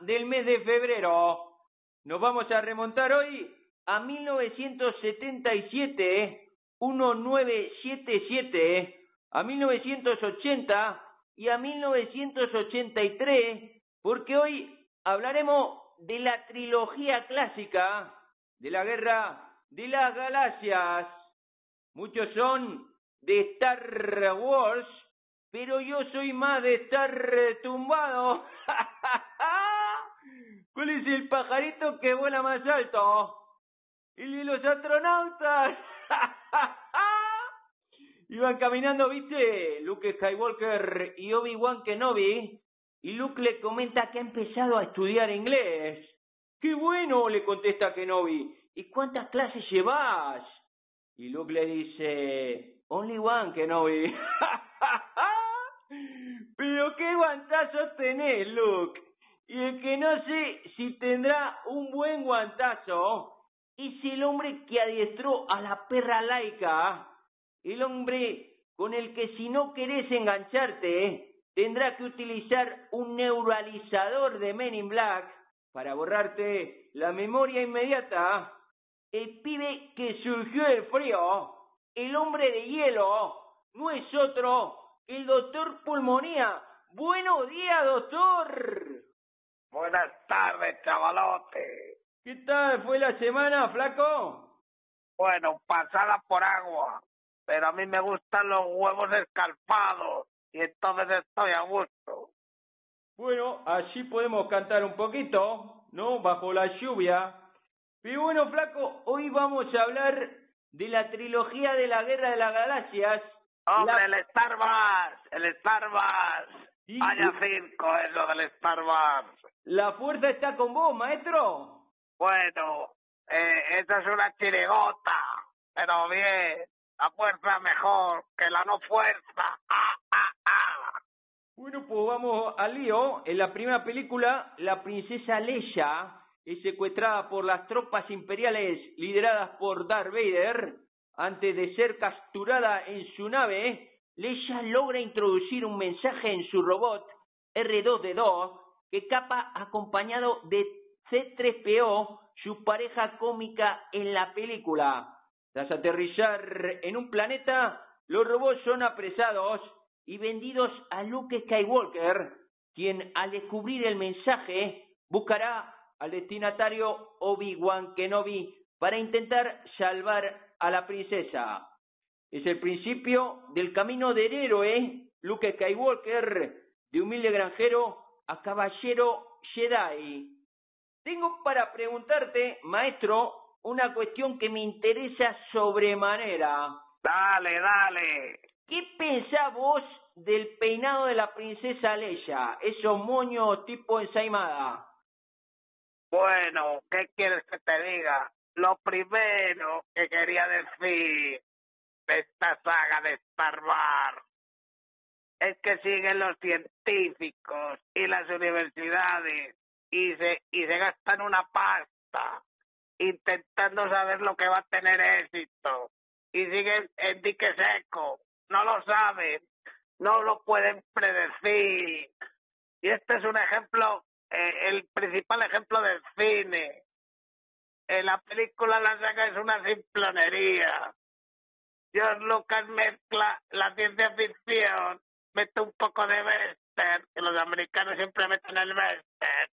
del mes de febrero. Nos vamos a remontar hoy a 1977, 1977, a 1980 y a 1983, porque hoy hablaremos de la trilogía clásica de la Guerra de las Galaxias. Muchos son de Star Wars, pero yo soy más de estar tumbado. ¿Cuál es el pajarito que vuela más alto? El de los astronautas. Iban caminando, ¿viste? Luke Skywalker y Obi-Wan Kenobi. Y Luke le comenta que ha empezado a estudiar inglés. ¡Qué bueno! le contesta Kenobi. ¿Y cuántas clases llevas? Y Luke le dice, only one Kenobi. Pero qué guantazo tenés, Luke. Y el que no sé si tendrá un buen guantazo es el hombre que adiestró a la perra laica. El hombre con el que si no querés engancharte, tendrá que utilizar un neuralizador de Men in Black para borrarte la memoria inmediata. El pibe que surgió del frío, el hombre de hielo, no es otro el doctor Pulmonía. Buenos días, doctor. Buenas tardes, chavalote. ¿Qué tal fue la semana, flaco? Bueno, pasada por agua, pero a mí me gustan los huevos escalpados y entonces estoy a gusto. Bueno, así podemos cantar un poquito, ¿no? Bajo la lluvia. Y bueno, flaco, hoy vamos a hablar de la trilogía de la Guerra de las Galaxias Hombre, el Star Wars, el Star Wars. Vaya cinco es lo del Star Wars. ¿La fuerza está con vos, maestro? Bueno, eh, esta es una chirigota, pero bien, la fuerza mejor que la no fuerza. Ah, ah, ah. Bueno, pues vamos al lío. En la primera película, la princesa Leia es secuestrada por las tropas imperiales lideradas por Darth Vader antes de ser capturada en su nave, Leia logra introducir un mensaje en su robot R2D2 que capa acompañado de C3PO, su pareja cómica en la película. Tras aterrizar en un planeta, los robots son apresados y vendidos a Luke Skywalker, quien al descubrir el mensaje buscará al destinatario Obi-Wan Kenobi para intentar salvar a la princesa. Es el principio del camino del héroe Luke Skywalker, de humilde granjero a caballero Jedi. Tengo para preguntarte, maestro, una cuestión que me interesa sobremanera. Dale, dale. ¿Qué pensás vos del peinado de la princesa Leia? Esos moños tipo ensaimada. Bueno, ¿qué quieres que te diga? Lo primero que quería decir de esta saga de Star es que siguen los científicos y las universidades y se, y se gastan una pasta intentando saber lo que va a tener éxito. Y siguen en dique seco, no lo saben, no lo pueden predecir. Y este es un ejemplo, eh, el principal ejemplo del cine. En la película la saga es una simplonería. George Lucas mezcla la ciencia ficción, mete un poco de western, que los americanos siempre meten el western,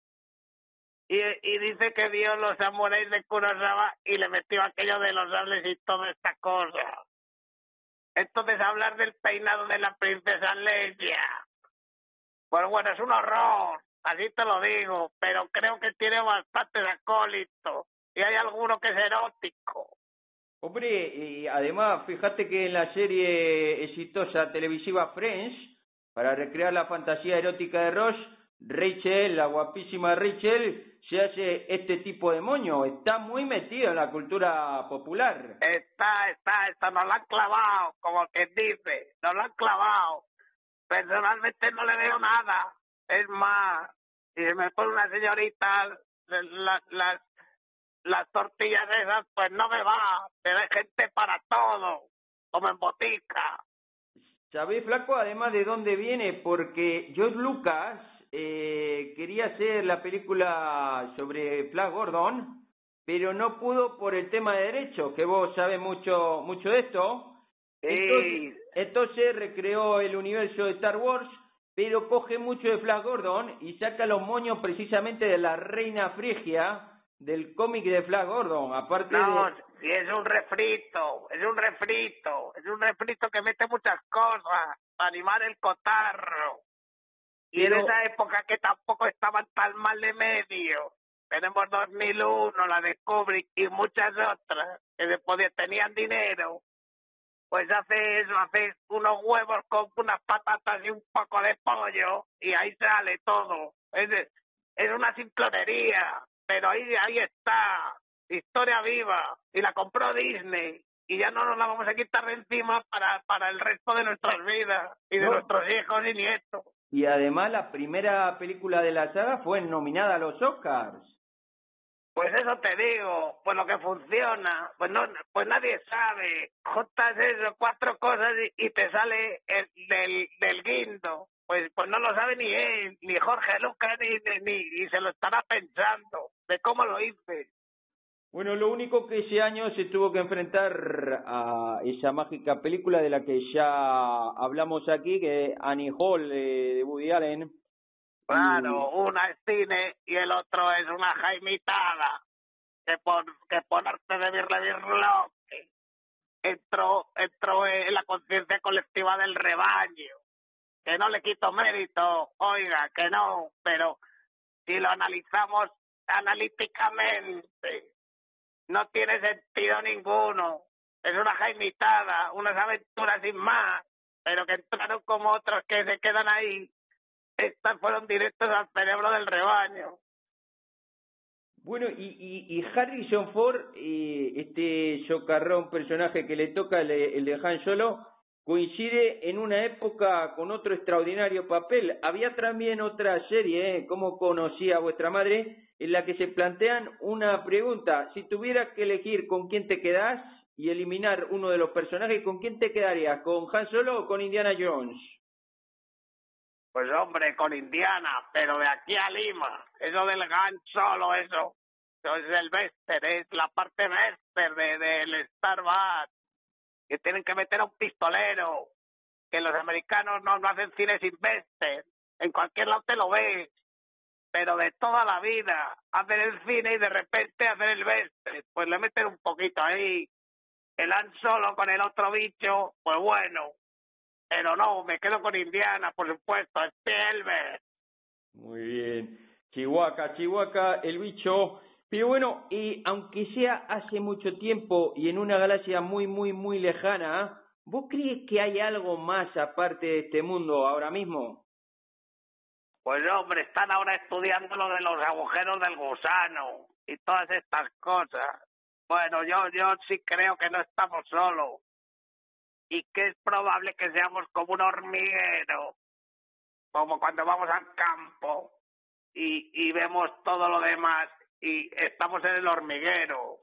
y, y dice que dio los samuráis de Kurosawa y le metió aquello de los sables y toda esta cosa. Entonces hablar del peinado de la princesa Leia, pues bueno, es un horror, así te lo digo, pero creo que tiene bastante acólito y hay alguno que es erótico. Hombre, y además, fíjate que en la serie exitosa televisiva Friends, para recrear la fantasía erótica de Ross, Rachel, la guapísima Rachel, se hace este tipo de moño. Está muy metido en la cultura popular. Está, está, está, nos lo han clavado, como quien dice, nos lo han clavado. Personalmente no le veo nada. Es más, si me pone una señorita, las las tortillas esas, pues no me va, pero hay gente para todo, como en botica. ¿Sabés, Flaco, además de dónde viene? Porque George Lucas eh, quería hacer la película sobre Flash Gordon, pero no pudo por el tema de derechos, que vos sabés mucho, mucho de esto. Entonces, entonces recreó el universo de Star Wars, pero coge mucho de Flash Gordon y saca los moños precisamente de la reina Frigia del cómic de Flash Gordon, aparte no, si es un refrito, es un refrito, es un refrito que mete muchas cosas para animar el cotarro. Y en esa época que tampoco estaban tan mal de medio, tenemos 2001, la de Kubrick y muchas otras que después tenían dinero, pues hace eso, hace unos huevos con unas patatas y un poco de pollo y ahí sale todo. Es, es una simplonería pero ahí, ahí está, historia viva, y la compró Disney, y ya no nos la vamos a quitar de encima para, para el resto de nuestras vidas, y de nuestros hijos y nietos. Y además la primera película de la saga fue nominada a los Oscars. Pues eso te digo, pues lo que funciona, pues no, pues nadie sabe, juntas eso, cuatro cosas y, te sale el, del, del guindo pues pues no lo sabe ni él, ni Jorge Lucas, ni, ni, ni se lo estará pensando de cómo lo hice. Bueno, lo único que ese año se tuvo que enfrentar a esa mágica película de la que ya hablamos aquí, que es Annie Hall de Woody Allen. Claro, una es cine y el otro es una jaimitada que por que ponerte de birle birloque entró entró en la conciencia colectiva del rebaño que no le quito mérito, oiga, que no, pero si lo analizamos analíticamente, no tiene sentido ninguno. Es una jaimitada, unas aventuras sin más, pero que entraron como otros que se quedan ahí. Estas fueron directos al cerebro del rebaño. Bueno, y, y, y Harrison Ford, eh, este socarrón personaje que le toca, el, el de Han Solo, coincide en una época con otro extraordinario papel. Había también otra serie, ¿eh? ¿Cómo conocía a vuestra madre? En la que se plantean una pregunta. Si tuvieras que elegir con quién te quedas y eliminar uno de los personajes, ¿con quién te quedarías? ¿Con Han Solo o con Indiana Jones? Pues hombre, con Indiana, pero de aquí a Lima. Eso del Han Solo, eso. Eso es el Vester, es la parte Vester del de, Star Wars que tienen que meter a un pistolero, que los americanos no, hacen cine sin vester, en cualquier lado te lo ves, pero de toda la vida, hacen el cine y de repente hacen el vester, pues le meten un poquito ahí, el Han Solo con el otro bicho, pues bueno, pero no, me quedo con Indiana, por supuesto, Spielberg. Muy bien. Chihuahua, Chihuahua, el bicho pero bueno, y aunque sea hace mucho tiempo y en una galaxia muy, muy, muy lejana, ¿vos crees que hay algo más aparte de este mundo ahora mismo? Pues hombre, están ahora estudiando lo de los agujeros del gusano y todas estas cosas. Bueno, yo, yo sí creo que no estamos solos y que es probable que seamos como un hormiguero, como cuando vamos al campo y, y vemos todo lo demás y estamos en el hormiguero.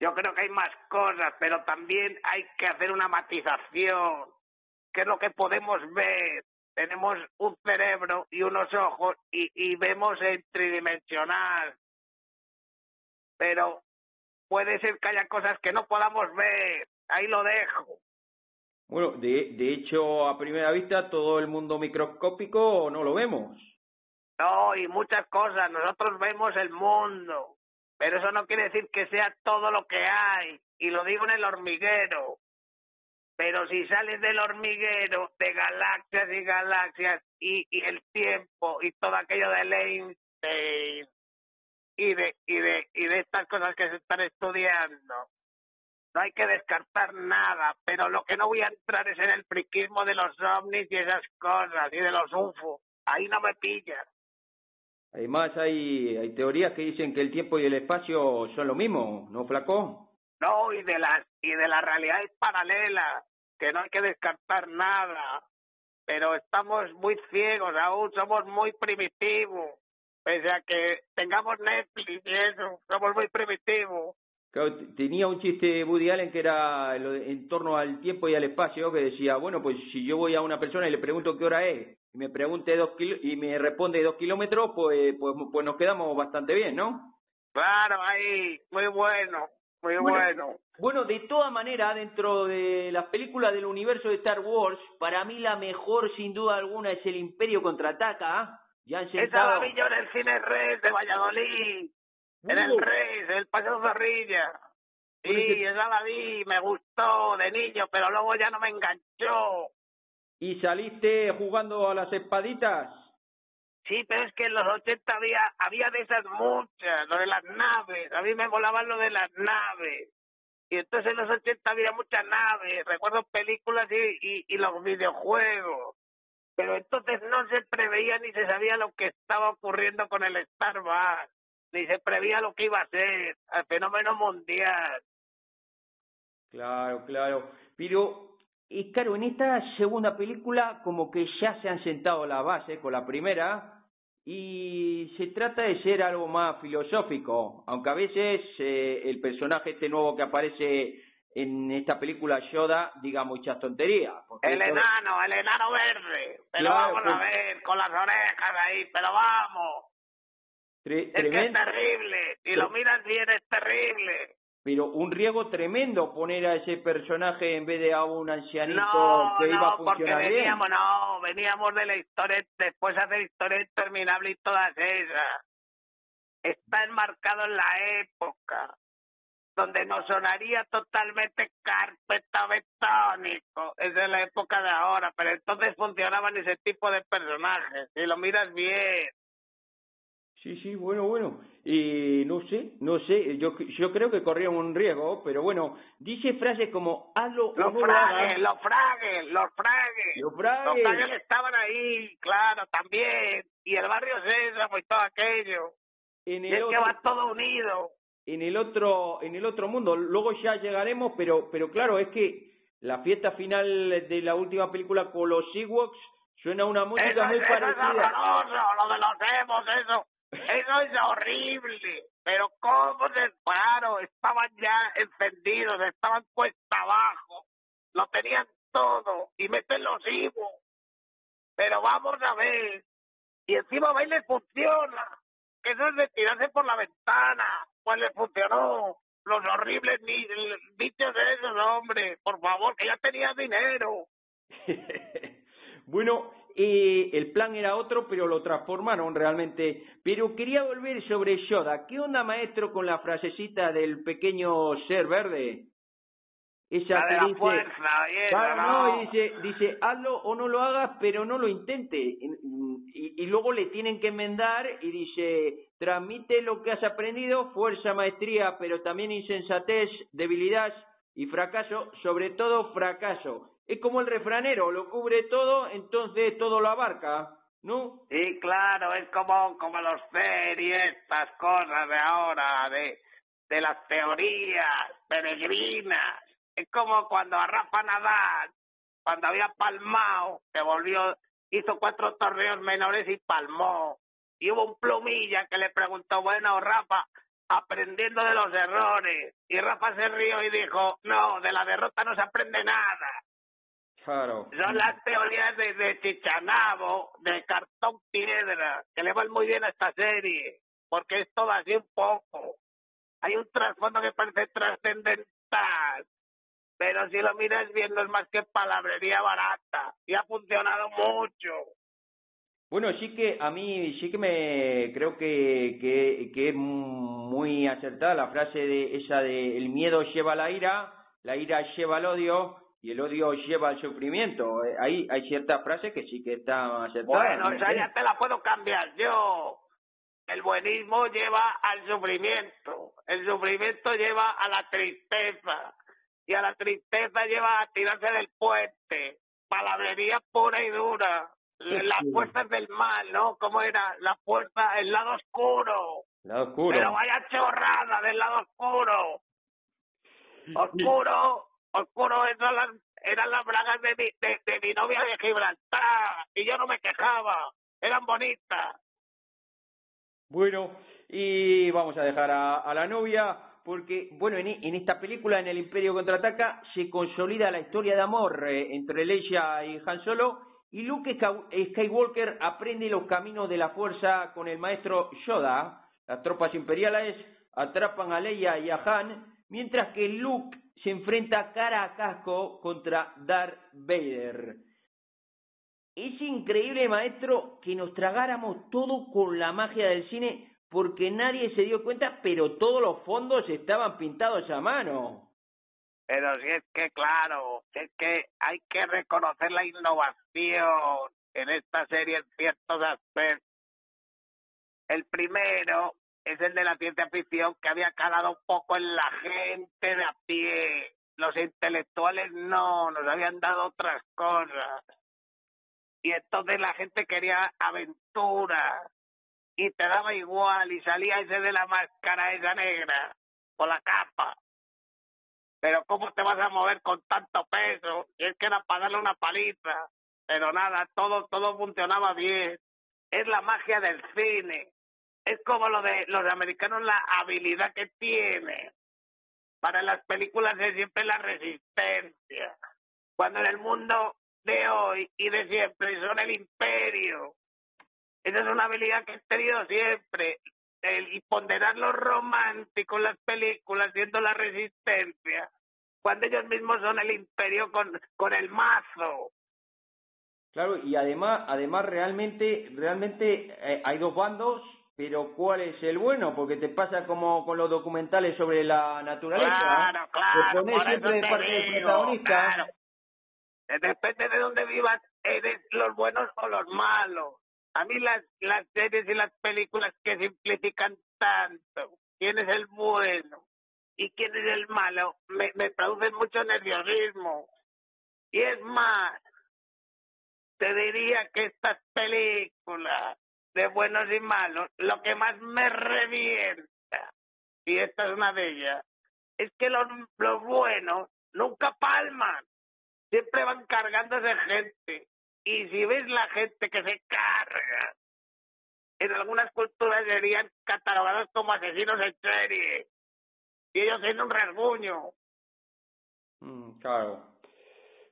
Yo creo que hay más cosas, pero también hay que hacer una matización. ¿Qué es lo que podemos ver? Tenemos un cerebro y unos ojos y, y vemos en tridimensional. Pero puede ser que haya cosas que no podamos ver. Ahí lo dejo. Bueno, de, de hecho, a primera vista, todo el mundo microscópico no lo vemos. No, y muchas cosas. Nosotros vemos el mundo, pero eso no quiere decir que sea todo lo que hay. Y lo digo en el hormiguero. Pero si sales del hormiguero de galaxias y galaxias y, y el tiempo y todo aquello de Einstein y de, y, de, y de estas cosas que se están estudiando, no hay que descartar nada, pero lo que no voy a entrar es en el friquismo de los ovnis y esas cosas y de los UFO. Ahí no me pillas. Además, hay, hay teorías que dicen que el tiempo y el espacio son lo mismo, ¿no, Flaco? No, y de la, y de la realidad es paralela, que no hay que descartar nada. Pero estamos muy ciegos aún, somos muy primitivos. Pese a que tengamos Netflix y eso, somos muy primitivos. tenía un chiste Woody Allen que era en torno al tiempo y al espacio, que decía, bueno, pues si yo voy a una persona y le pregunto qué hora es, y me pregunte dos y me responde dos kilómetros, pues, pues, pues nos quedamos bastante bien, ¿no? Claro, ahí, muy bueno, muy bueno. Bueno, de todas maneras, dentro de las películas del universo de Star Wars, para mí la mejor, sin duda alguna, es el Imperio Contraataca. ¿ah? Ya. Esa la vi yo en el Cine Reyes de Valladolid. En el Reyes, en el Paseo Zorrilla. Sí, esa la vi, me gustó de niño, pero luego ya no me enganchó. ¿Y saliste jugando a las espaditas? Sí, pero es que en los 80 había, había de esas muchas, lo de las naves. A mí me volaban lo de las naves. Y entonces en los 80 había muchas naves. Recuerdo películas y, y, los videojuegos. Pero entonces no se preveía ni se sabía lo que estaba ocurriendo con el Star Wars. Ni se preveía lo que iba a ser, el fenómeno mundial. Claro, claro. Pero y claro, en esta segunda película como que ya se han sentado la base con la primera y se trata de ser algo más filosófico, aunque a veces eh, el personaje este nuevo que aparece en esta película Yoda diga muchas tonterías. El enano, el enano verde, pero vamos a ver, con las orejas ahí, pero vamos. es que es terrible, si lo miras bien es terrible pero un riesgo tremendo poner a ese personaje en vez de a un ancianito que iba a funcionar porque veníamos, No, veníamos de la historia, después hacer historia interminable y todas esas. Está enmarcado en la época donde nos sonaría totalmente carpeta betónico. Es de la época de ahora, pero entonces funcionaban ese tipo de personajes. Si lo miras bien, Sí, sí, bueno, bueno. Y no sé, no sé, yo, yo creo que corría un riesgo, pero bueno, dice frases como hazlo los o no fragues, Los fragues, los fragues. Los fragues. Los fragues estaban ahí, claro, también. Y el barrio Sésamo y todo aquello. En el y que va todo unido. En el otro, en el otro mundo, luego ya llegaremos, pero, pero claro, es que la fiesta final de la última película con los Ewoks suena una música muy parecida. Eso es horroroso, lo de los emos, eso. Eso es horrible. Pero cómo se paro, estaban ya encendidos, estaban puesta abajo, lo tenían todo y meten los hijos. Pero vamos a ver, y encima va y les funciona. Eso es de tirarse por la ventana, pues les funcionó. Los horribles bichos de esos, hombre, por favor, que ya tenía dinero. bueno, eh, el plan era otro, pero lo transformaron realmente. Pero quería volver sobre Yoda. ¿Qué onda, maestro, con la frasecita del pequeño ser verde? Esa que dice, fuerza, no, dice, dice, hazlo o no lo hagas, pero no lo intente. Y, y, luego le tienen que enmendar y dice, transmite lo que has aprendido, fuerza, maestría, pero también insensatez, debilidad y fracaso, sobre todo fracaso es como el refranero, lo cubre todo, entonces todo lo abarca, ¿no? Sí, claro, es como, como los series, estas cosas de ahora, de, de las teorías peregrinas. Es como cuando a Rafa Nadal, cuando había palmado, que volvió, hizo cuatro torneos menores y palmó. Y hubo un plumilla que le preguntó, bueno, Rafa, aprendiendo de los errores. Y Rafa se rió y dijo, no, de la derrota no se aprende nada. Claro. Son las teorías de, de Chichanabo, de cartón piedra, que le van muy bien a esta serie, porque es todo así un poco. Hay un trasfondo que parece trascendental, pero si lo miras bien no es más que palabrería barata, y ha funcionado mucho. Bueno, sí que a mí sí que me creo que, que, que es muy acertada la frase de esa de el miedo lleva la ira, la ira lleva el odio, y el odio lleva al sufrimiento. Eh, ahí hay ciertas frases que sí que están aceptadas. Bueno, o sea, ya te la puedo cambiar yo. El buenismo lleva al sufrimiento. El sufrimiento lleva a la tristeza. Y a la tristeza lleva a tirarse del puente. Palabrería pura y dura. Las fuerzas del mal, ¿no? ¿Cómo era? La fuerza, el lado oscuro. lado oscuro. Pero vaya chorrada del lado oscuro. Oscuro oscuro eran las, bragas de mi, de, mi novia de Gibraltar y yo no me quejaba, eran bonitas. Bueno, y vamos a dejar a, la novia porque, bueno, en, en, esta película, en El Imperio Contraataca, se consolida la historia de amor eh, entre Leia y Han Solo, y Luke Skywalker aprende los caminos de la fuerza con el maestro Yoda. Las tropas imperiales atrapan a Leia y a Han, mientras que Luke se enfrenta cara a casco contra Darth Vader. Es increíble, maestro, que nos tragáramos todo con la magia del cine porque nadie se dio cuenta, pero todos los fondos estaban pintados a mano. Pero si es que, claro, es que hay que reconocer la innovación en esta serie en ciertos aspectos. El primero es el de la ciencia ficción que había calado un poco en la gente de a pie. Los intelectuales no, nos habían dado otras cosas. Y entonces la gente quería aventuras y te daba igual y salía ese de la máscara esa negra o la capa. Pero ¿cómo te vas a mover con tanto peso? Y es que era para darle una paliza. Pero nada, todo, todo funcionaba bien. Es la magia del cine. Es como lo de los americanos, la habilidad que tienen. Para las películas es siempre la resistencia. Cuando en el mundo de hoy y de siempre son el imperio, esa es una habilidad que he tenido siempre. El, y ponderar lo romántico en las películas, siendo la resistencia, cuando ellos mismos son el imperio con, con el mazo. Claro, y además, además realmente, realmente eh, hay dos bandos, pero ¿cuál es el bueno? Porque te pasa como con los documentales sobre la naturaleza. Claro, claro. Te siempre de parte del protagonista. Claro. Depende de dónde vivas, eres los buenos o los malos. A mí las, las series y las películas que simplifican tanto, quién es el bueno y quién es el malo, me, me producen mucho nerviosismo. Y es más, te diría que estas películas de buenos y malos, lo que más me revienta, y esta es una de ellas, es que los, los buenos nunca palman, siempre van cargándose gente. Y si ves la gente que se carga, en algunas culturas serían catalogados como asesinos en serie. Y ellos tienen un rasguño. Mm, claro.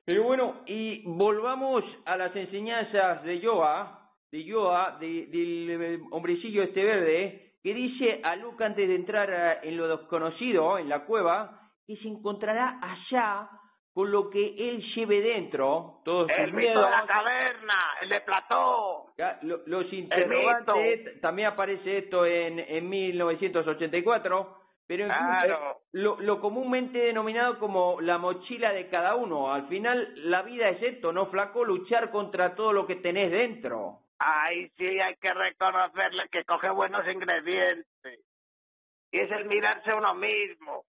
Pero bueno, y volvamos a las enseñanzas de Yoa, de Yoa, de, del hombrecillo este verde, que dice a Luke antes de entrar en lo desconocido, en la cueva, que se encontrará allá con lo que él lleve dentro, todos el sus mito miedos, de la caverna, el de Platón. los interrogantes, también aparece esto en, en 1984, pero en Claro. eh, lo, lo comúnmente denominado como la mochila de cada uno. Al final, la vida es esto, ¿no, flaco? Luchar contra todo lo que tenés dentro. Ahí sí hay que reconocerle que coge buenos ingredientes. Y es el mirarse a uno mismo.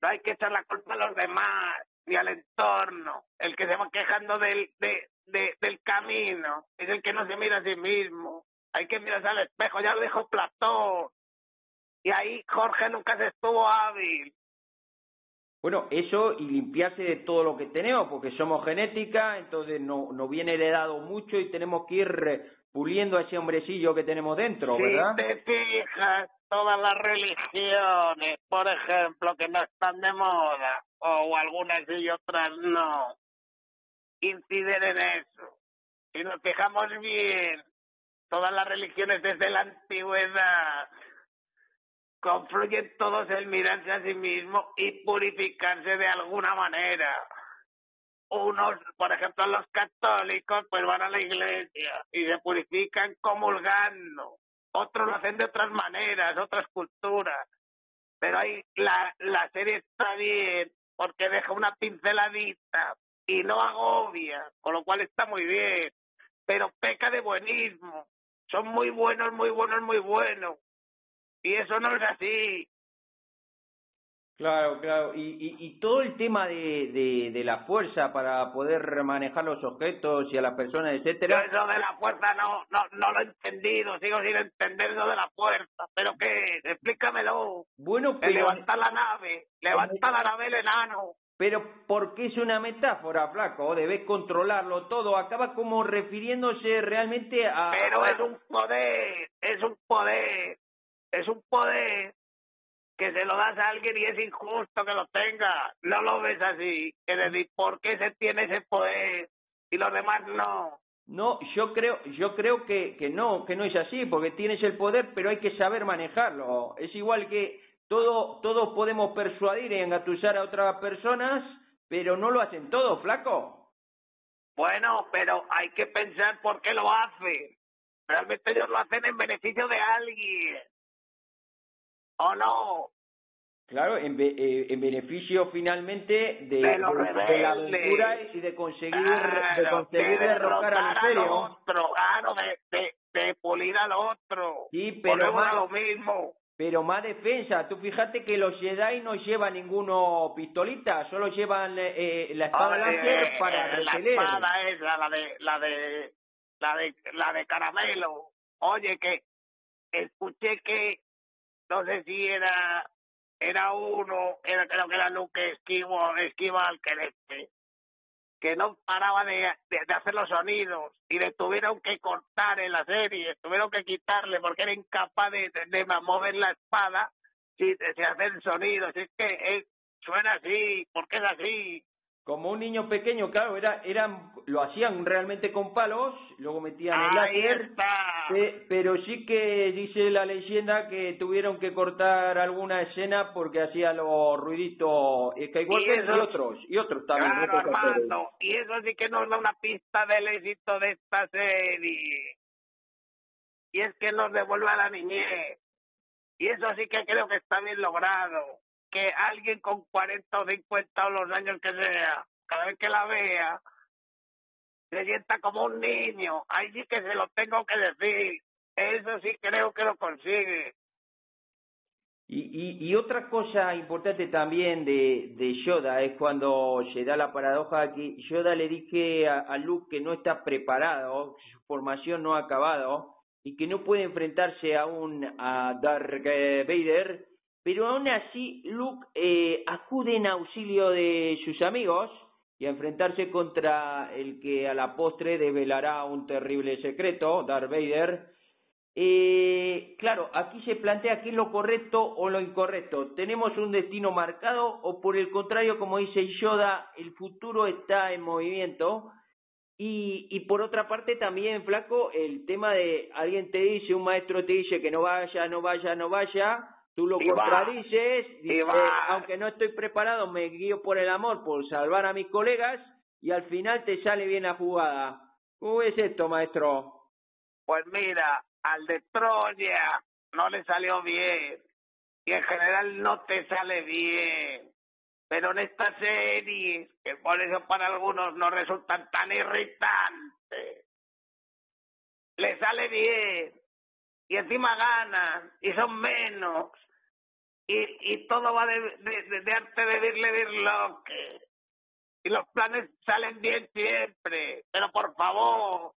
No hay que echar la culpa a los demás, ni al entorno. El que se va quejando del, de, de- del camino es el que no se mira a sí mismo. Hay que mirarse al espejo, ya lo dijo Platón. Y ahí Jorge nunca se estuvo hábil. Bueno, eso y limpiarse de todo lo que tenemos, porque somos genética, entonces no, nos viene heredado mucho y tenemos que ir puliendo a ese hombrecillo que tenemos dentro, si ¿verdad? te fijas, todas las religiones, por ejemplo, que no están de moda, o algunas y otras no, inciden en eso. Si nos fijamos bien, todas las religiones desde la antigüedad confluyen todos en mirarse a sí mismo y purificarse de alguna manera. Unos, por ejemplo, los católicos, pues van a la iglesia y se purifican comulgando. Otros lo hacen de otras maneras, otras culturas. Pero ahí la, la serie está bien porque deja una pinceladita y no agobia, con lo cual está muy bien. Pero peca de buenismo. Son muy buenos, muy buenos, muy buenos. Y eso no es así. Claro, claro. Y, y, y todo el tema de, de, de la fuerza para poder manejar los objetos y a las personas, Yo etcétera. eso de la fuerza no, no, no lo he entendido, sigo sin entender eso de la fuerza. ¿Pero qué? Explícamelo. Bueno, pero, levanta la nave, levanta la nave el enano. pero porque es una metáfora, flaco, debes controlarlo todo. Acaba como refiriéndose realmente a... Pero es un poder, es un poder, es un poder que se lo das a alguien y es injusto que lo tenga. No lo ves así. Es decir, ¿por qué se tiene ese poder y los demás no? No, yo creo, yo creo que, que no, que no es así, porque tienes el poder, pero hay que saber manejarlo. Es igual que todo, todos podemos persuadir y engatusar a otras personas, pero no lo hacen todos, flaco. Bueno, pero hay que pensar por qué lo hacen. Realmente ellos lo hacen en beneficio de alguien. ¿O no? Claro, en, eh, en beneficio finalmente de, De los de, de la aventura y de conseguir, de conseguir de derrocar al imperio. otro, claro, de, de, de pulir al otro. Sí, pero más- a lo mismo. Pero más defensa, tú fíjate que los Jedi no llevan ninguno pistolita, solo llevan eh, la espada láser para eh, la repeler. espada esa, la de, la de, la de, la de caramelo. Oye, que escuché que, no sé si era, era uno, era, creo que era Luke Esquivo, Esquival, que que no paraba de, hacer los sonidos y le tuvieron que cortar en la serie, tuvieron que quitarle porque era incapaz de, de, de mover la espada sin, sin hacer sonidos. Es que eh, suena así, porque es así. Como un niño pequeño, claro, era, eran, lo hacían realmente con palos, luego metían el láser, pe- pero sí que dice la leyenda que tuvieron que cortar alguna escena porque hacía los ruiditos, eh, que igual que otros, y otros también. Claro. Armando. Y eso sí que nos da una pista del éxito de esta serie. Y es que nos devuelve a la niñez. Y eso sí que creo que está bien logrado. Que alguien con 40 o 50 o los años que sea, cada vez que la vea, se sienta como un niño. Ahí sí que se lo tengo que decir. Eso sí creo que lo consigue. Y, y, y otra cosa importante también de, de Yoda es cuando se da la paradoja que Yoda le dije a, a Luke que no está preparado, su formación no ha acabado y que no puede enfrentarse aún a Darth Vader, pero aún así Luke eh, acude en auxilio de sus amigos y a enfrentarse contra el que a la postre develará un terrible secreto, Darth Vader, eh, claro, aquí se plantea qué es lo correcto o lo incorrecto. ¿Tenemos un destino marcado o por el contrario, como dice Yoda, el futuro está en movimiento? Y, y por otra parte también, Flaco, el tema de alguien te dice, un maestro te dice que no vaya, no vaya, no vaya, tú lo Y contradices, dices, aunque no estoy preparado, me guío por el amor, por salvar a mis colegas, y al final te sale bien la jugada. ¿Cómo es esto, maestro? Pues mira, al de Troya no le salió bien. Y en general no te sale bien. Pero en esta serie, que por eso para algunos no resultan tan irritantes, le sale bien. Y encima ganan. Y son menos. Y, y todo va de, de, de, de arte de birloque. Y los planes salen bien siempre. Pero por favor,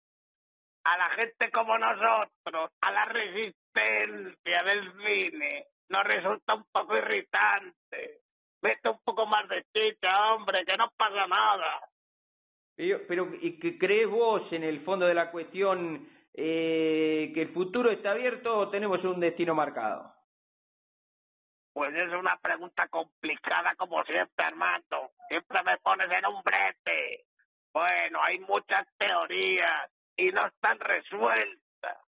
a la gente como nosotros, a la resistencia del cine, nos resulta un poco irritante. Mete un poco más de chicha, hombre, que no pasa nada. Pero, pero ¿y qué crees vos en el fondo de la cuestión eh, que el futuro está abierto o tenemos un destino marcado? Pues es una pregunta complicada como siempre, Armando. Siempre me pones en un brete. Bueno, hay muchas teorías y no están resueltas.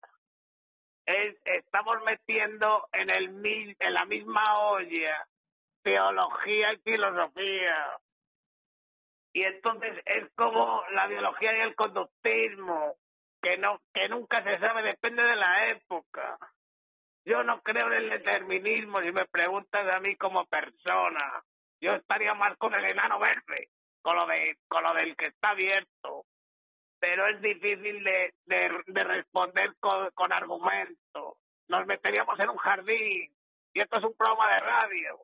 Es, estamos metiendo en, el, en la misma olla teología y filosofía. Y entonces es como la biología y el conductismo, que no que nunca se sabe, depende de la época. Yo no creo en el determinismo, si me preguntas a mí como persona. Yo estaría más con el enano verde, con lo de con lo del que está abierto. Pero es difícil de, de, de responder con, con argumentos. Nos meteríamos en un jardín. Y esto es un programa de radio.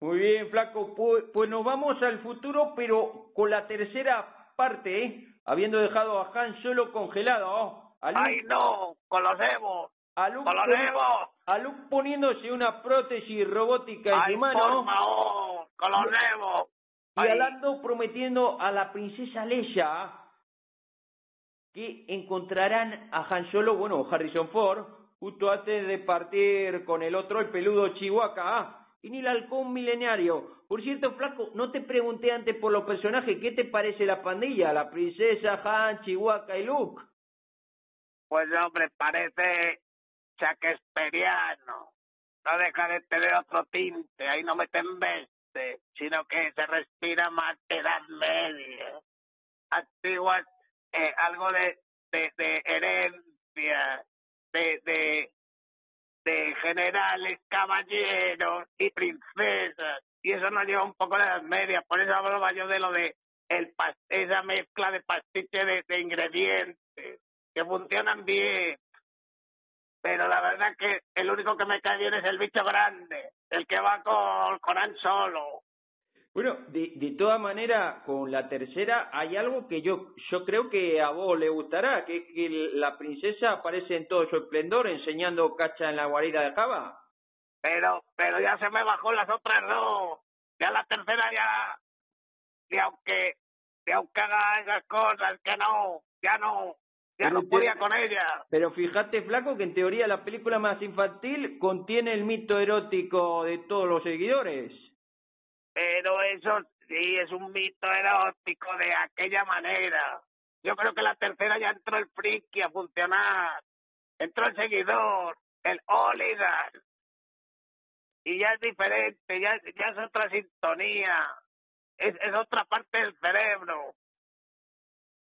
Muy bien, Flaco. Pues, pues nos vamos al futuro, pero con la tercera parte, ¿eh? habiendo dejado a Han solo congelado. A Luke, ¡Ay, no! ¡Con los Evo! a Luke ¡Con los poni- Evo! a Luke poniéndose una prótesis robótica en ¡Ay, su por mano favor! ¡Con los Evo! y Ay, a Lando prometiendo a la princesa Leia que encontrarán a Han Solo, bueno, Harrison Ford, justo antes de partir con el otro, el peludo Chihuahua, y ni el halcón milenario. Por cierto, Flaco, no te pregunté antes por los personajes, ¿qué te parece la pandilla? La princesa, Han, Chihuahua y Luke. Pues hombre, parece chaquesperiano. No deja de tener otro tinte, ahí no me tembeste, sino que se respira más edad media. Antiguas, eh, algo de, de, de herencia, de, de, de generales, caballeros y princesas. Y eso nos lleva un poco a la edad media, por eso hablaba yo de lo de el esa mezcla de pastiche de, ingredientes que funcionan bien. Pero la verdad que el único que me cae bien es el bicho grande, el que va con, Han Solo. Bueno, de, de todas maneras, con la tercera hay algo que yo yo creo que a vos le gustará, que, que la princesa aparece en todo su esplendor enseñando cacha en la guarida de Java. Pero, pero ya se me bajó las otras dos. Ya la tercera ya, y aunque, y aunque haga esas cosas, que no, ya no, ya no podía con ella. Pero fíjate, Flaco, que en teoría la película más infantil contiene el mito erótico de todos los seguidores. Pero eso sí es un mito erótico de aquella manera. Yo creo que la tercera ya entró el friki a funcionar. Entró el seguidor, el oligar. Y ya es diferente, ya, ya es otra sintonía. Es, otra parte del cerebro.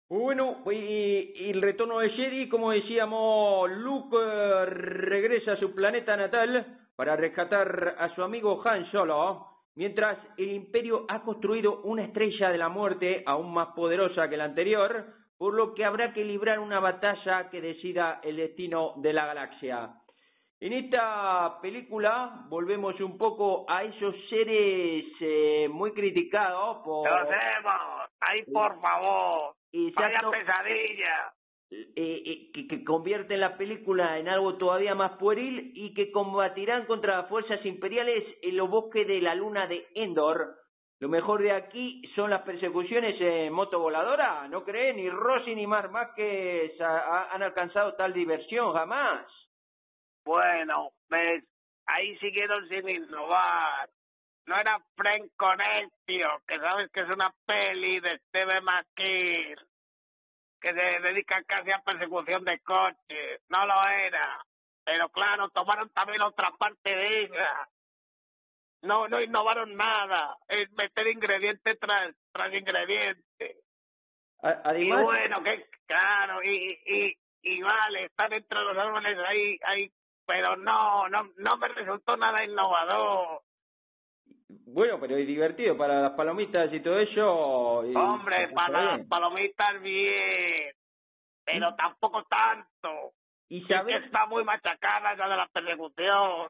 Bueno, y, y, el retorno de Jedi, como decíamos, Luke eh, regresa a su planeta natal para rescatar a su amigo Han Solo, mientras el Imperio ha construido una estrella de la muerte aún más poderosa que la anterior, por lo que habrá que librar una batalla que decida el destino de la galaxia. En esta película volvemos un poco a esos seres eh, muy criticados por... ¡Lo hacemos! ¡Ay, por favor! Exacto. ¡Vaya pesadilla! Eh, eh, que, que convierten la película en algo todavía más pueril y que combatirán contra las fuerzas imperiales en los bosques de la luna de Endor. Lo mejor de aquí son las persecuciones en moto voladora, ¿no creen? Ni Rossi ni Mar más que han alcanzado tal diversión jamás. Bueno, ves, ahí siguieron sin innovar. No era Frank Conectio, que sabes que es una peli de Steve McKean, que se dedica casi a persecución de coches. No lo era. Pero claro, tomaron también otra parte de ella. No, no innovaron nada. Es meter ingrediente tras, tras ingrediente. Además, y bueno, que claro, y, y, y vale, están entre los árboles ahí, ahí pero no, no, no me resultó nada innovador. Bueno, pero es divertido para las palomitas y todo eso. Y, Hombre, para las palomitas bien, pero tampoco tanto. ¿Y sabes? Es que está muy machacada esa de la persecución.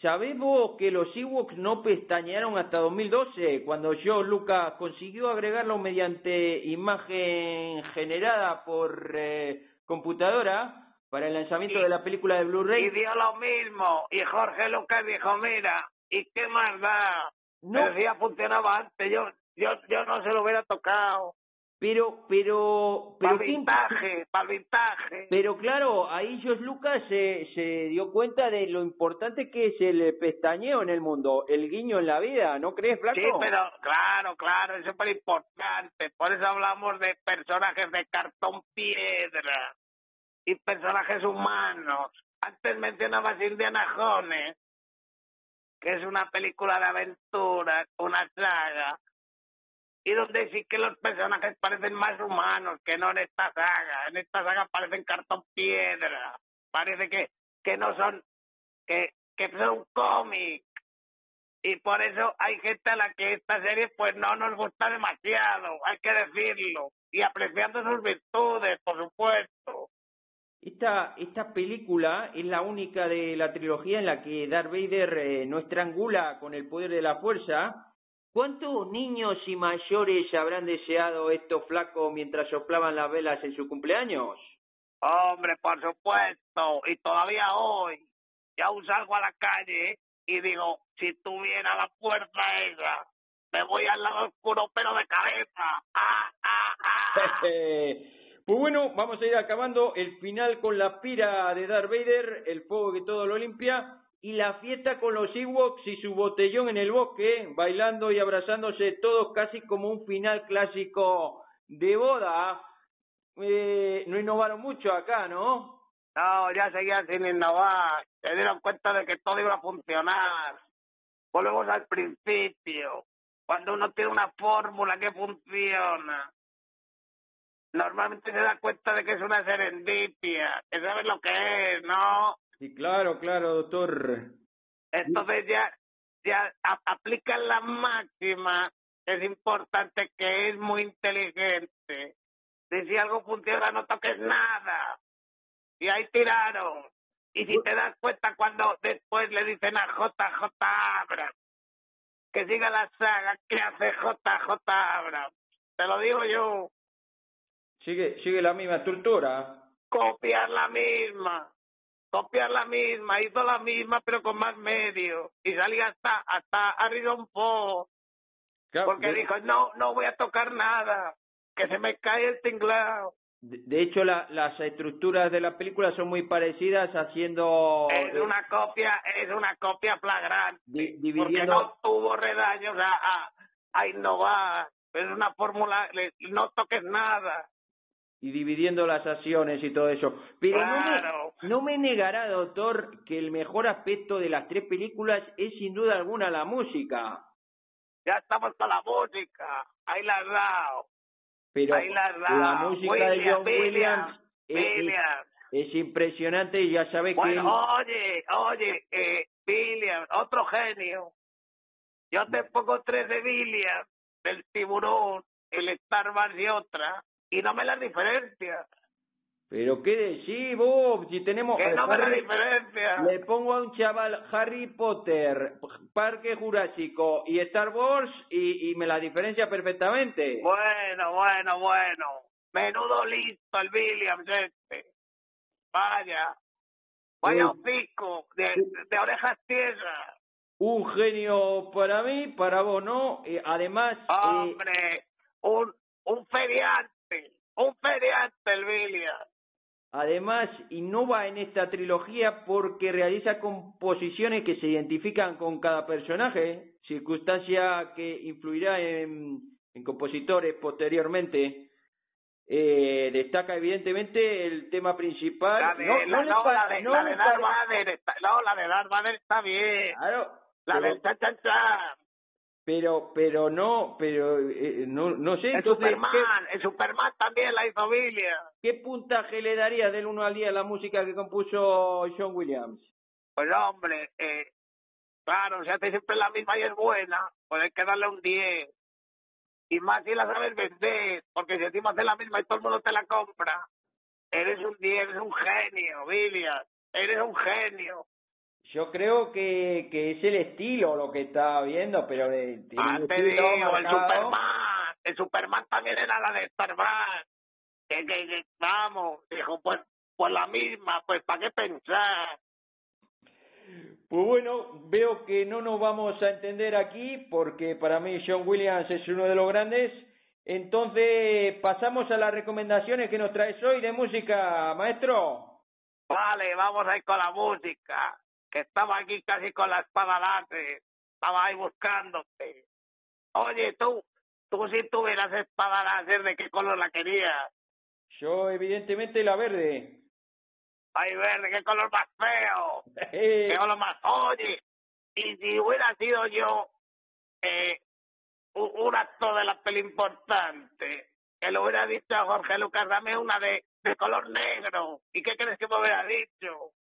¿Sabés vos que los Ewoks no pestañearon hasta 2012, cuando Joe Lucas consiguió agregarlo mediante imagen generada por eh, computadora para el lanzamiento y, de la película de Blu-ray? Y dio lo mismo, y Jorge Lucas dijo, mira, ¿y qué más da? No. Si ya funcionaba antes, yo, yo, yo no se lo hubiera tocado. Pero, pero, pero para vintaje, para vintaje. Pero claro, ahí George Lucas se, se dio cuenta de lo importante que es el pestañeo en el mundo, el guiño en la vida, ¿no crees, Flaco? Sí, pero claro, claro, es súper importante. Por eso hablamos de personajes de cartón piedra y personajes humanos. Antes mencionabas Indiana Jones, que es una película de aventura, una saga, y donde sí que los personajes parecen más humanos que no en esta saga. En esta saga parecen cartón piedra. Parece que, que no son, que, que son cómics. Y por eso hay gente a la que esta serie pues no nos gusta demasiado, hay que decirlo. Y apreciando sus virtudes, por supuesto. Esta, esta película es la única de la trilogía en la que Darth Vader eh, no estrangula con el poder de la fuerza ¿Cuántos niños y mayores habrán deseado esto flaco mientras soplaban las velas en su cumpleaños? Hombre, por supuesto, y todavía hoy. Ya aún salgo a la calle y digo, si tuviera la puerta esa, me voy al lado oscuro pero de cabeza. ¡Ah, ah, ah! pues bueno, vamos a ir acabando el final con la pira de Darth Vader, el fuego que todo lo limpia. y la fiesta con los Ewoks y su botellón en el bosque, bailando y abrazándose todos casi como un final clásico de boda. Eh, no innovaron mucho acá, ¿no? No, ya seguían sin innovar. Se dieron cuenta de que todo iba a funcionar. Volvemos al principio. Cuando uno tiene una fórmula que funciona, normalmente se da cuenta de que es una serendipia, que sabe lo que es, ¿no? Sí, claro, claro, doctor. Entonces ya, ya aplican la máxima, es importante que es muy inteligente. Y si algo funciona, no toques nada. Y ahí tiraron. Y si te das cuenta cuando después le dicen a JJ Abrams que siga la saga, ¿qué hace JJ Abrams? Te lo digo yo. Sigue, sigue la misma estructura. Copiar la misma. Copiar la misma, hizo la misma pero con más medios y salía hasta hasta Harrison Ford porque dijo no no voy a tocar nada. Que se me cae el tinglado de, hecho la, las estructuras de la película son muy parecidas haciendo es una copia es una copia flagrante. Dividiendo... porque no tuvo redaños a, a, a innovar es una fórmula no toques nada y dividiendo las acciones y todo eso. Pero no, me, no me negará, doctor, que el mejor aspecto de las tres películas es sin duda alguna la música. Ya estamos con la música, ahí la dado. Pero ahí la, la música de John Williams, Es, impresionante y ya sabe bueno, que... Oye, oye, eh, Williams, otro genio. Yo te pongo tres de Williams, del tiburón, el Star Wars y otra y no me la diferencia. Pero qué decís vos, si tenemos... Que no me la diferencia. Le pongo a un chaval Harry Potter, Parque Jurásico y Star Wars y, y me la diferencia perfectamente. Bueno, bueno, bueno. Menudo listo el Williams este. Vaya. Vaya un pico de, de orejas tierras. Un genio para mí, para vos no. Eh, además... Eh, Hombre, un, un feriante un feriante el Williams. Además, innova en esta trilogía porque realiza composiciones que se identifican con cada personaje, circunstancia que influirá en, en compositores posteriormente. Eh, destaca evidentemente el tema principal. La de, no, la, no, la de, no la de está, no, la de Vader está bien. Claro. La pero, del chan, chan, chan pero pero no pero eh, no no sé el entonces Superman el Superman también la hizo Williams qué puntaje le daría del 1 al 10 a la música que compuso John Williams pues hombre eh, claro si hace siempre la misma y es buena pues hay que darle un 10 y más si la sabes vender porque si encima hace la misma y todo el mundo te la compra eres un 10 eres un genio Williams eres un genio yo creo que, que es el estilo lo que está viendo, pero de, ah, te digo, el Superman, el Superman también era la de Star Wars. Que, que, vamos, dijo, pues, pues la misma, pues ¿para qué pensar? Pues bueno, veo que no nos vamos a entender aquí porque para mí John Williams es uno de los grandes. Entonces, pasamos a las recomendaciones que nos traes hoy de música, maestro. Vale, vamos a ir con la música que estaba aquí casi con la espada láser, estaba ahí buscándote. Oye, tú, tú si tuvieras espada láser, ¿de qué color la querías? Yo, evidentemente, la verde. Ay, verde, qué color más feo. qué color más. Oye, y si hubiera sido yo eh, un, acto de la peli importante, que le hubiera dicho a Jorge Lucas, dame una de, de color negro. ¿Y qué crees que me hubiera dicho?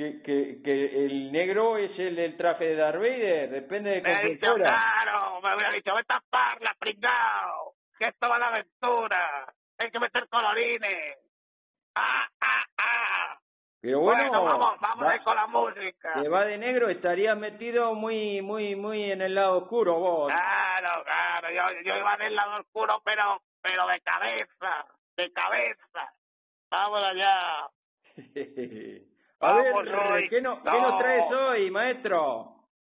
Que, que, que el negro es el del traje de Darth Vader, depende de dicho, claro, me hubiera dicho, vete a parla, pringao, que esto va a la aventura, hay que meter colorines. Ah, ah, ah. Pero bueno, bueno vamos, vamos va, a ir con la música. Que va de negro, estarías metido muy, muy, muy en el lado oscuro vos. Claro, claro, yo, yo iba del lado oscuro, pero, pero de cabeza, de cabeza. Vamos allá. A ver, ¿qué, no, ¿qué nos traes hoy, maestro?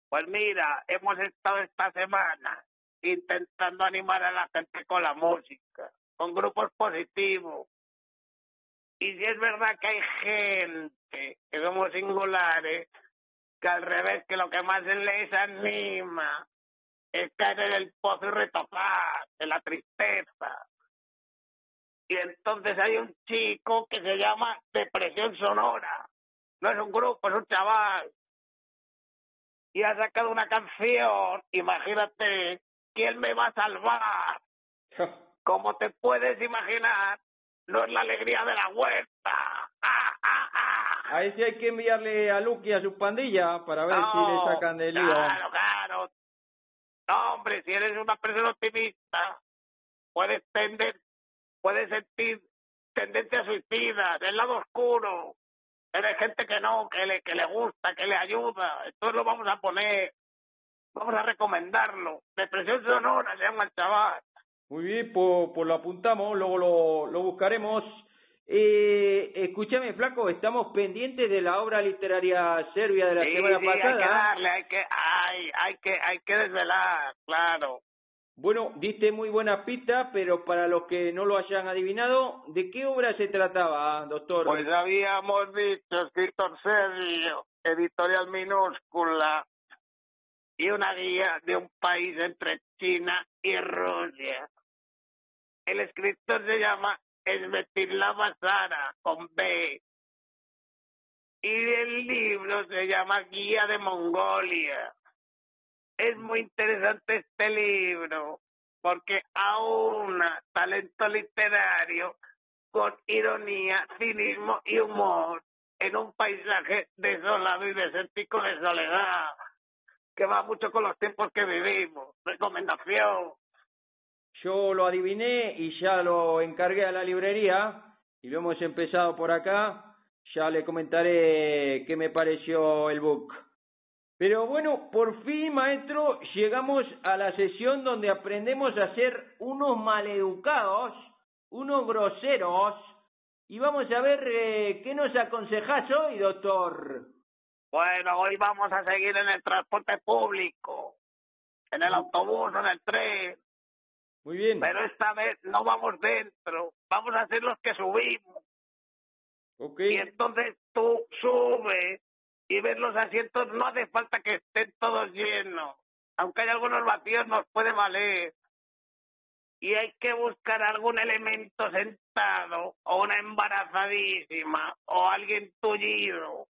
Pues mira, hemos estado esta semana intentando animar a la gente con la música, con grupos positivos. Y si es verdad que hay gente que somos singulares, que al revés, que lo que más les anima es caer en el pozo y retopar, en la tristeza. Y entonces hay un chico que se llama Depresión Sonora. No es un grupo, es un chaval. Y ha sacado una canción, imagínate, ¿quién me va a salvar? Como te puedes imaginar, no es la alegría de la huerta. ¡Ah, ah, ah! Ahí sí hay que enviarle a Lucky a su pandilla para ver si le sacan del lío. Claro, claro. No, hombre, si eres una persona optimista, puedes tender, puedes sentir tendencia suicida, del lado oscuro. Pero hay gente que no, que le, que le gusta, que le ayuda. Entonces lo vamos a poner, vamos a recomendarlo. Depresión sonora se llama el chaval. Muy bien, pues, pues lo apuntamos, luego lo, lo buscaremos. Eh, escúchame, Flaco, estamos pendientes de la obra literaria serbia de la semana sí, pasada. Hay que darle, hay que, hay, hay que, hay que desvelar, claro. Bueno, diste muy buena pista, pero para los que no lo hayan adivinado, ¿de qué obra se trataba, doctor? Pues habíamos dicho escritor serio, editorial minúscula y una guía de un país entre China y Rusia. El escritor se llama Esbetilava Sara, con B. Y el libro se llama Guía de Mongolia. Es muy interesante este libro porque aúna talento literario con ironía, cinismo y humor en un paisaje desolado y desértico de soledad que va mucho con los tiempos que vivimos. Recomendación. Yo lo adiviné y ya lo encargué a la librería y lo hemos empezado por acá. Ya le comentaré qué me pareció el book. Pero bueno, por fin, maestro, llegamos a la sesión donde aprendemos a ser unos maleducados, unos groseros, y vamos a ver eh, qué nos aconsejás hoy, doctor. Bueno, hoy vamos a seguir en el transporte público, en el autobús, en el tren. Muy bien. Pero esta vez no vamos dentro, vamos a ser los que subimos. Ok. Y entonces tú subes y ves los asientos, no hace falta que estén todos llenos. Aunque hay algunos vacíos, nos puede valer. Y hay que buscar algún elemento sentado, o una embarazadísima, o alguien tullido,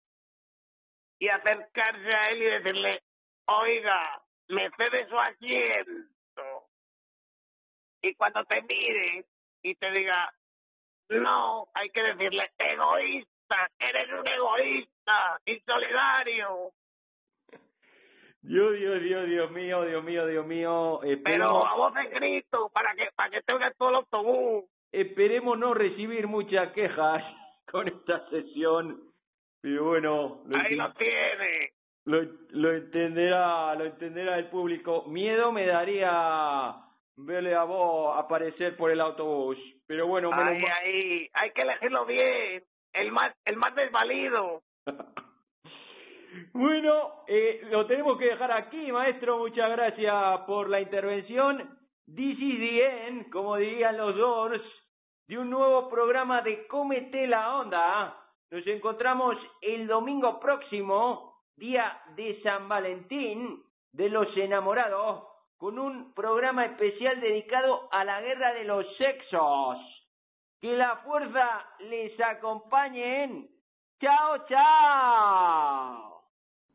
y acercarse a él y decirle, oiga, me cede su asiento. Y cuando te mire y te diga, no, hay que decirle, egoísta, eres un egoísta, insolidario. Dios, Dios, Dios, Dios mío, Dios mío, Dios mío. Pero a voz de grito, para que, para que te oiga todo el autobús. esperemos no recibir muchas quejas con esta sesión. Pero bueno, lo, Ahí lo tiene. lo, lo entenderá, lo entenderá el público. Miedo me daría verle a vos aparecer por el autobús. Pero bueno, menos Ahí, ahí, hay que elegirlo bien. El más, el más desvalido. Bueno, eh, lo tenemos que dejar aquí, maestro. Muchas gracias por la intervención. This is como dirían los Doors, de un nuevo programa de Cómete la Onda. Nos encontramos el domingo próximo, día de San Valentín, de los enamorados, con un programa especial dedicado a la guerra de los sexos. Que la fuerza les acompañe. ¡Chao, chao!